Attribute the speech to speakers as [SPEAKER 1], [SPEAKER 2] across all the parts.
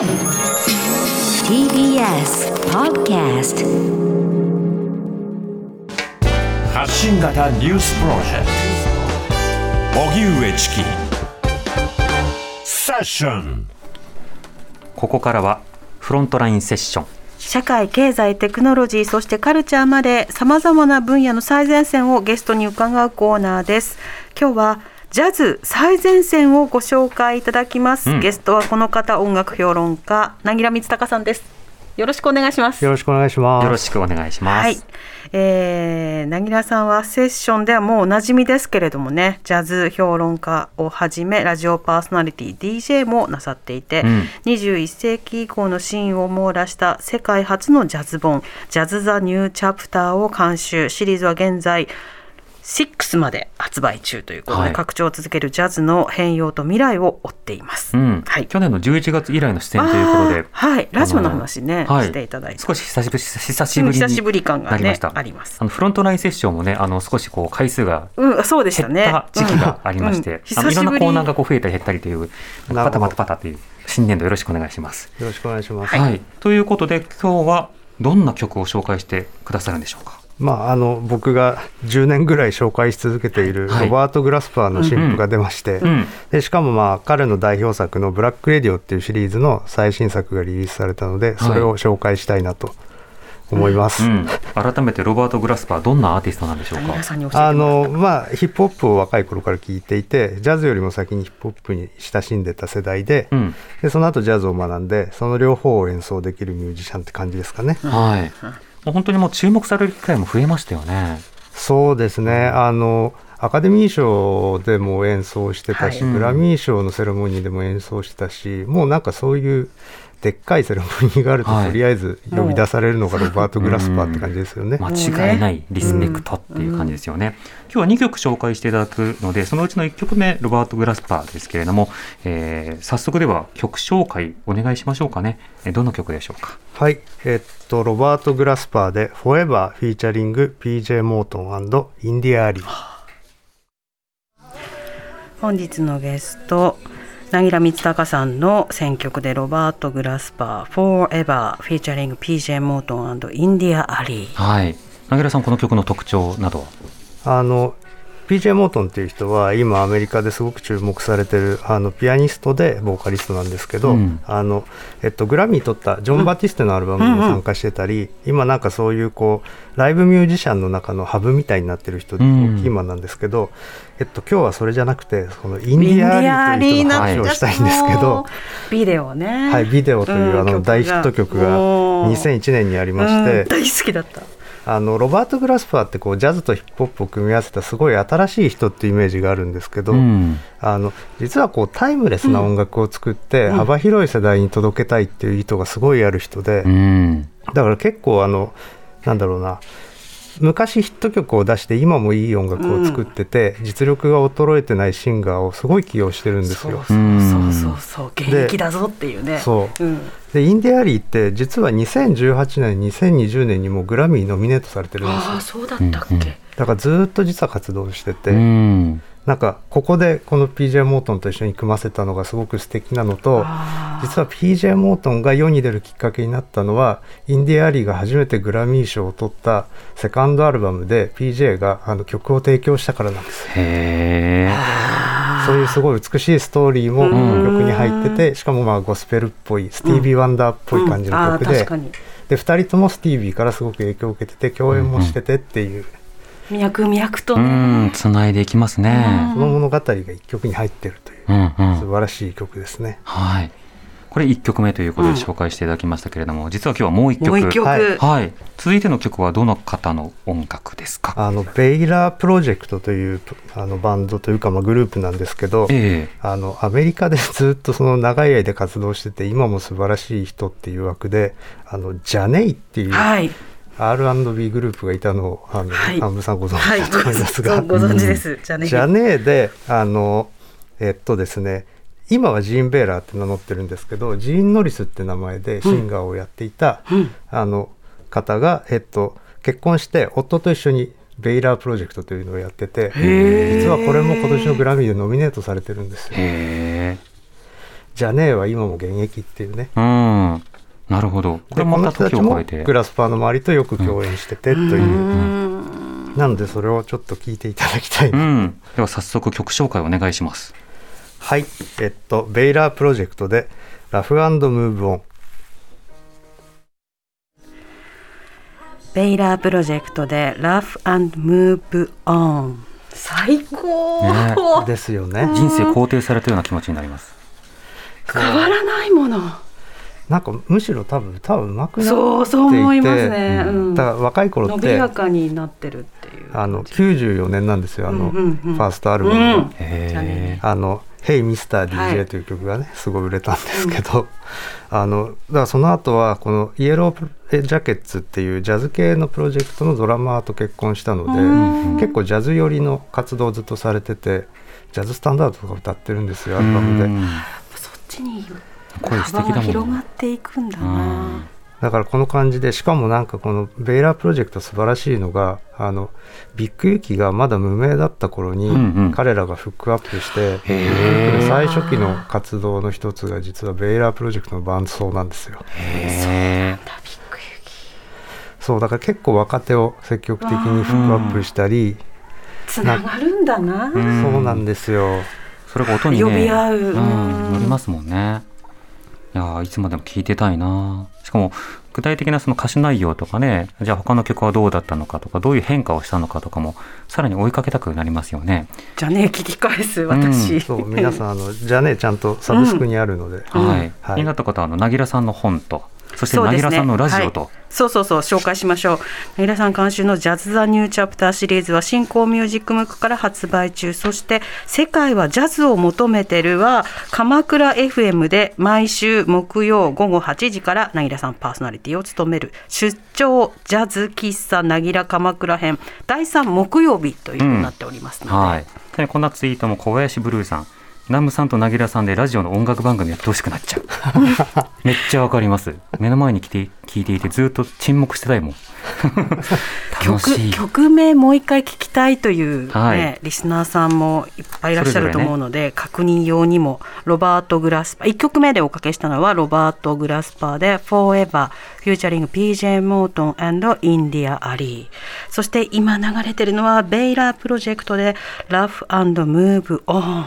[SPEAKER 1] TBS Podcast
[SPEAKER 2] 発信型ニュースプロジェクト。荻上チキ。セッション。
[SPEAKER 3] ここからはフロントラインセッション。
[SPEAKER 4] 社会、経済、テクノロジー、そしてカルチャーまで様々な分野の最前線をゲストに伺うコーナーです。今日はジャズ最前線をご紹介いただきます。
[SPEAKER 3] うん
[SPEAKER 4] ゲストはこの方、音楽評論家、なぎらみつたかさんです。よろしくお願いします。
[SPEAKER 5] よろしくお願いします。
[SPEAKER 3] よろしくお願いします、
[SPEAKER 4] はい、えー、なぎらさんはセッションではもうおなじみですけれどもねジャズ評論家をはじめラジオパーソナリティ DJ もなさっていて、
[SPEAKER 3] うん
[SPEAKER 4] 21世紀以降のシーンを網羅した世界初のジャズ本「ジャズ・ザ・ニュー・チャプター」を監修シリーズは現在6まで発売中ということで、
[SPEAKER 3] はい。
[SPEAKER 4] 拡張を続けるジャズの変容と未来を追っています。
[SPEAKER 3] うん。
[SPEAKER 4] はい。
[SPEAKER 3] 去年の11月以来の出演ということで。
[SPEAKER 4] はい。ラジオの話ね、
[SPEAKER 3] はい。
[SPEAKER 4] していただいて。
[SPEAKER 3] 少し久しぶり久しぶりに
[SPEAKER 4] 久しぶり感がね
[SPEAKER 3] なりました。
[SPEAKER 4] あります。
[SPEAKER 3] あのフロントラインセッションもねあの少しこう回数が
[SPEAKER 4] うん、そうでしたね。
[SPEAKER 3] 減った時期がありまして、
[SPEAKER 4] うん。うん
[SPEAKER 3] いろんなコーナーがこう増えたり減ったりというパタパタパタという新年度よろしくお願いします。
[SPEAKER 5] よろしくお願いします。
[SPEAKER 3] はい、ということで今日はどんな曲を紹介してくださるんでしょうか？
[SPEAKER 5] まあ、あの僕が10年ぐらい紹介し続けている
[SPEAKER 3] はい。
[SPEAKER 5] ロバート・グラスパーの新譜が出まして、
[SPEAKER 3] うん
[SPEAKER 5] でしかもまあ彼の代表作の「ブラック・レディオ」っていうシリーズの最新作がリリースされたのでそれを紹介したいなと思います。
[SPEAKER 3] うん、改めてロバート・グラスパーどんなアーティストなんでしょうか？
[SPEAKER 5] あのまあ、ヒップホップを若い頃から聴いていてジャズよりも先にヒップホップに親しんでた世代で,、
[SPEAKER 3] うん、
[SPEAKER 5] でその後ジャズを学んでその両方を演奏できるミュージシャンって感じですかね。
[SPEAKER 3] はい。もう本当にもう注目される機会も増えましたよね。
[SPEAKER 5] そうですねあのアカデミー賞でも演奏してたし、
[SPEAKER 4] はい
[SPEAKER 5] グラミー賞のセレモニーでも演奏してたしもうなんかそういうでっかいセレモニーがあると、
[SPEAKER 3] はい
[SPEAKER 5] とりあえず呼び出されるのがロバート・グラスパーって感じですよね。
[SPEAKER 3] 間違いないリスペクトっていう感じですよね。今日は2曲紹介していただくので、そのうちの1曲目、ロバート・グラスパーですけれども、えー早速では曲紹介お願いしましょうかね。えーどの曲でしょうか？
[SPEAKER 5] はい、えっとロバート・グラスパーで「フォーエバー」フィーチャリング PJ モートンインディア・アリー。
[SPEAKER 4] 本日のゲストなぎらみつたかさんの選曲でロバート・グラスパー「Forever」フィーチャリング PJ モートンインディア・アリー
[SPEAKER 3] はい。なぎらさん、この曲の特徴などは？
[SPEAKER 5] あの PJ モートンっていう人は今アメリカですごく注目されてるあのピアニストでボーカリストなんですけど、
[SPEAKER 3] うん。
[SPEAKER 5] あのえっと、グラミー取ったジョン・バティステのアルバムにも参加してたり、今なんかそういうこうライブミュージシャンの中のハブみたいになってる人で
[SPEAKER 3] うん。
[SPEAKER 5] 今なんですけど、えっと、今日はそれじゃなくてそのインディア・アリーという人の話をしたいんですけど。
[SPEAKER 4] ビデオね。
[SPEAKER 5] はい、ビデオというあの大ヒット曲が2001年にありまして、
[SPEAKER 4] 大好きだった
[SPEAKER 5] あのロバート・グラスパーってこうジャズとヒップホップを組み合わせたすごい新しい人っていうイメージがあるんですけど、
[SPEAKER 3] うん
[SPEAKER 5] あの実はこうタイムレスな音楽を作って幅広い世代に届けたいっていう意図がすごいある人で、
[SPEAKER 3] うん。
[SPEAKER 5] だから結構あのなんだろうな昔ヒット曲を出して今もいい音楽を作ってて、実力が衰えてないシンガーをすごい起用してるんですよ。
[SPEAKER 4] そうそうそうそう。現役だぞっていうね。
[SPEAKER 5] そう。
[SPEAKER 4] うん、
[SPEAKER 5] でインディアリーって実は2018年2020年にもグラミーノミネートされてるんですよ。
[SPEAKER 4] ああそうだったっけ、
[SPEAKER 3] うんうん
[SPEAKER 5] だからずっと実は活動してて、
[SPEAKER 3] うん。
[SPEAKER 5] なんかここでこの PJ モートンと一緒に組ませたのがすごく素敵なのと実は PJ モートンが世に出るきっかけになったのはインディアリーが初めてグラミー賞を取ったセカンドアルバムで PJ があの曲を提供したからなんです。よ
[SPEAKER 3] へえ。
[SPEAKER 5] そういうすごい美しいストーリーもこの曲に入っててしかもまあゴスペルっぽいスティービー・ワンダーっぽい感じの曲で
[SPEAKER 4] うん。あー確かに。
[SPEAKER 5] で2人ともスティービーからすごく影響を受けてて共演もしててっていう
[SPEAKER 4] 脈々と
[SPEAKER 3] う
[SPEAKER 4] ね、
[SPEAKER 3] ん、つないでいきますね。
[SPEAKER 5] その物語が1曲に入ってるという
[SPEAKER 3] うんうん。
[SPEAKER 5] 素晴らしい曲ですね。
[SPEAKER 3] はい。これ1曲目ということで紹介していただきましたけれども、実は今日はもう1曲。
[SPEAKER 4] もう一曲、
[SPEAKER 5] はい
[SPEAKER 3] はい。続いての曲はどの方の音楽ですか？
[SPEAKER 5] あのベイラープロジェクトというあのバンドというか、まあ、グループなんですけど、
[SPEAKER 3] ええ
[SPEAKER 5] あのアメリカでずっとその長い間活動してて今も素晴らしい人っていう枠であのジャネイっていう
[SPEAKER 4] はい
[SPEAKER 5] R&B グループがいたのをあの、
[SPEAKER 4] はい。
[SPEAKER 5] 安部さんご存
[SPEAKER 4] はい。
[SPEAKER 5] 知だと思います。が、
[SPEAKER 4] ごご存知です、じゃあね
[SPEAKER 5] ジャネーであのえっとですね今はジーン・ベーラーって名乗ってるんですけどジーン・ノリスって名前でシンガーをやっていた、
[SPEAKER 4] うん。
[SPEAKER 5] あの方が、えっと、結婚して夫と一緒にベイラープロジェクトというのをやってて実はこれも今年のグラミーでノミネートされてるんですよ。
[SPEAKER 3] へえ
[SPEAKER 5] じゃねえは今も現役っていうね。
[SPEAKER 3] うん。なるほど。これまた時を超えて。
[SPEAKER 5] グラスパーの周りとよく共演しててという、
[SPEAKER 4] うん
[SPEAKER 5] なのでそれをちょっと聞いていただきたい、
[SPEAKER 3] うん。では早速曲紹介お願いします。
[SPEAKER 5] はいえっとベイラープロジェクトでラフムーブオン
[SPEAKER 4] ベイラープロジェクトでラフムーブオン最高、
[SPEAKER 3] ね
[SPEAKER 5] ですよね、
[SPEAKER 3] 人生肯定されたような気持ちになります。
[SPEAKER 4] 変わらないもの
[SPEAKER 5] なんかむしろ多分歌うまくなっていて。
[SPEAKER 4] そうそう思いますね、
[SPEAKER 3] う
[SPEAKER 4] うん。
[SPEAKER 5] だから若い頃って
[SPEAKER 4] 伸びやかになってるっていう
[SPEAKER 5] あの94年なんですよあの、
[SPEAKER 4] うんうんうん。
[SPEAKER 5] ファーストアルバム。が、
[SPEAKER 4] うん。
[SPEAKER 5] あの「Hey Mr.
[SPEAKER 4] はい。
[SPEAKER 5] DJ」という曲がね、すごい売れたんですけど、あのだからその後はこのイエロージャケッツっていうジャズ系のプロジェクトのドラマーと結婚したので、
[SPEAKER 4] うん。
[SPEAKER 5] 結構ジャズ寄りの活動をずっとされててジャズスタンダードとか歌ってるんですよアルバムで。
[SPEAKER 3] うん。
[SPEAKER 4] そっちに
[SPEAKER 3] 声素敵
[SPEAKER 4] 幅が
[SPEAKER 3] だもんね
[SPEAKER 4] 広がっていくんだ
[SPEAKER 3] う
[SPEAKER 4] な、
[SPEAKER 3] ん
[SPEAKER 5] だからこの感じでしかもなんかこのベイラープロジェクト素晴らしいのがあのビッグユキがまだ無名だった頃に
[SPEAKER 3] うんうん
[SPEAKER 5] 彼らがフックアップして、
[SPEAKER 3] へー
[SPEAKER 5] 最初期の活動の一つが実はベイラープロジェクトの伴奏なんですよ。
[SPEAKER 3] へえ。
[SPEAKER 5] そうだから結構若手を積極的にフックアップしたり、
[SPEAKER 4] つながるんだな、
[SPEAKER 3] ん
[SPEAKER 5] そうなんですよ。
[SPEAKER 3] それが音にね。
[SPEAKER 4] 呼び合う
[SPEAKER 3] うん。
[SPEAKER 4] うん
[SPEAKER 3] 乗りますもんね。いやーいつまでも聞いてたいな。しかも具体的なその歌詞内容とかね、じゃあ他の曲はどうだったのかとか、どういう変化をしたのかとかもさらに追いかけたくなりますよね。
[SPEAKER 4] じゃあね聞き返す私、
[SPEAKER 5] そう皆さんあのじゃあねちゃんとサブスクにあるので、
[SPEAKER 4] うん
[SPEAKER 3] はい。
[SPEAKER 5] はい
[SPEAKER 3] 気になった方はあのなぎらさんの本と、そしてなぎらさんのラジオと、
[SPEAKER 4] はい。そうそうそう紹介しましょう。皆さん監修のジャズ・ザ・ニューチャプターシリーズは新興ミュージックムックから発売中。そして世界はジャズを求めてるは鎌倉 FM で毎週木曜午後8時からなぎらさんパーソナリティを務める出張ジャズ喫茶なぎら鎌倉編。第3木曜日ということになっておりますので、
[SPEAKER 3] はい。でこんなツイートも小林ブルーさん。南部さんとなぎらさんでラジオの音楽番組やってほしくなっちゃう。めっちゃわかります。目の前に来て聞いていてずっと沈黙してたいもん。
[SPEAKER 4] 曲曲名もう一回聞きたいという、ね
[SPEAKER 3] はい
[SPEAKER 4] リスナーさんもいっぱいいらっしゃると思うので、確認用にもロバート・グラスパー1曲目でおかけしたのはロバート・グラスパーで「Forever」 featuring PJ モートンインディア・アリーそして今流れてるのはベイラープロジェクトで「Love and Move On」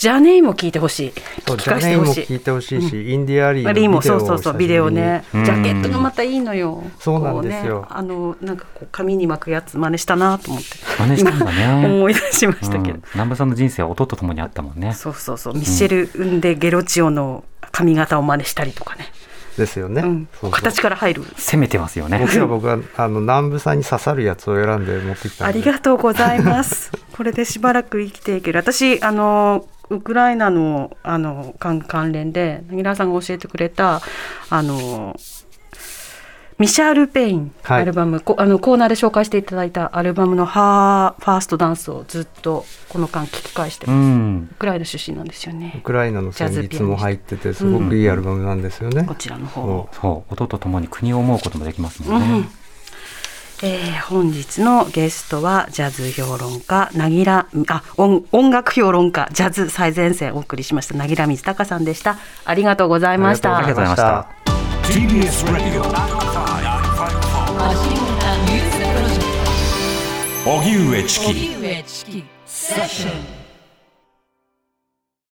[SPEAKER 4] ジャネイも聞いてほしい。聞き
[SPEAKER 5] そうジャネイも
[SPEAKER 4] 返してほしい
[SPEAKER 5] 聞いてほしいし、インディアリー
[SPEAKER 4] もそうそうそうビデオね。ジ
[SPEAKER 3] うん。
[SPEAKER 4] ャケットがまたいいのよ。
[SPEAKER 5] そうなんですよ。
[SPEAKER 4] あのなんかこう紙に巻くやつ真似したなと思って。
[SPEAKER 3] 真似したんだね。
[SPEAKER 4] 思い出しましたけど、
[SPEAKER 3] うん。南部さんの人生は音とともにあったもんね。
[SPEAKER 4] そうそうそう。ミッシェル・ウンデ・ゲロチオの髪型を真似したりとかね、
[SPEAKER 5] ですよね。
[SPEAKER 4] うん。
[SPEAKER 5] そうそう。
[SPEAKER 4] 形から入る。
[SPEAKER 3] 攻めてますよね。
[SPEAKER 5] 僕は僕はあの南部さんに刺さるやつを選んで持ってきたんで。
[SPEAKER 4] ありがとうございます。これでしばらく生きていける。私あのウクライナのあの関関連でなぎらさんが教えてくれたあのミシャ・アルペリン
[SPEAKER 5] はい。
[SPEAKER 4] アルバム、こあのコーナーで紹介していただいたアルバムの Her First Dance をずっとこの間聞き返して
[SPEAKER 3] う
[SPEAKER 4] ます、
[SPEAKER 3] ん。
[SPEAKER 4] ウクライナ出身なんですよ
[SPEAKER 5] ウ
[SPEAKER 4] ね
[SPEAKER 5] クライナの旋律も入っててすごくいいアルバムなんですよね。
[SPEAKER 4] こちらの方。
[SPEAKER 5] そ
[SPEAKER 3] そう、音とともに国を思うこともできますも
[SPEAKER 4] うん。ん
[SPEAKER 3] ね。
[SPEAKER 4] えー本日のゲストはジャズ評論家なぎらあ音音楽評論家ジャズ最前線をお送りしましたなぎら水隆さんでした。ありがとうございました。
[SPEAKER 5] ありがとうございました。
[SPEAKER 2] TBS 荻上チキ。
[SPEAKER 6] 荻上チキ。セッション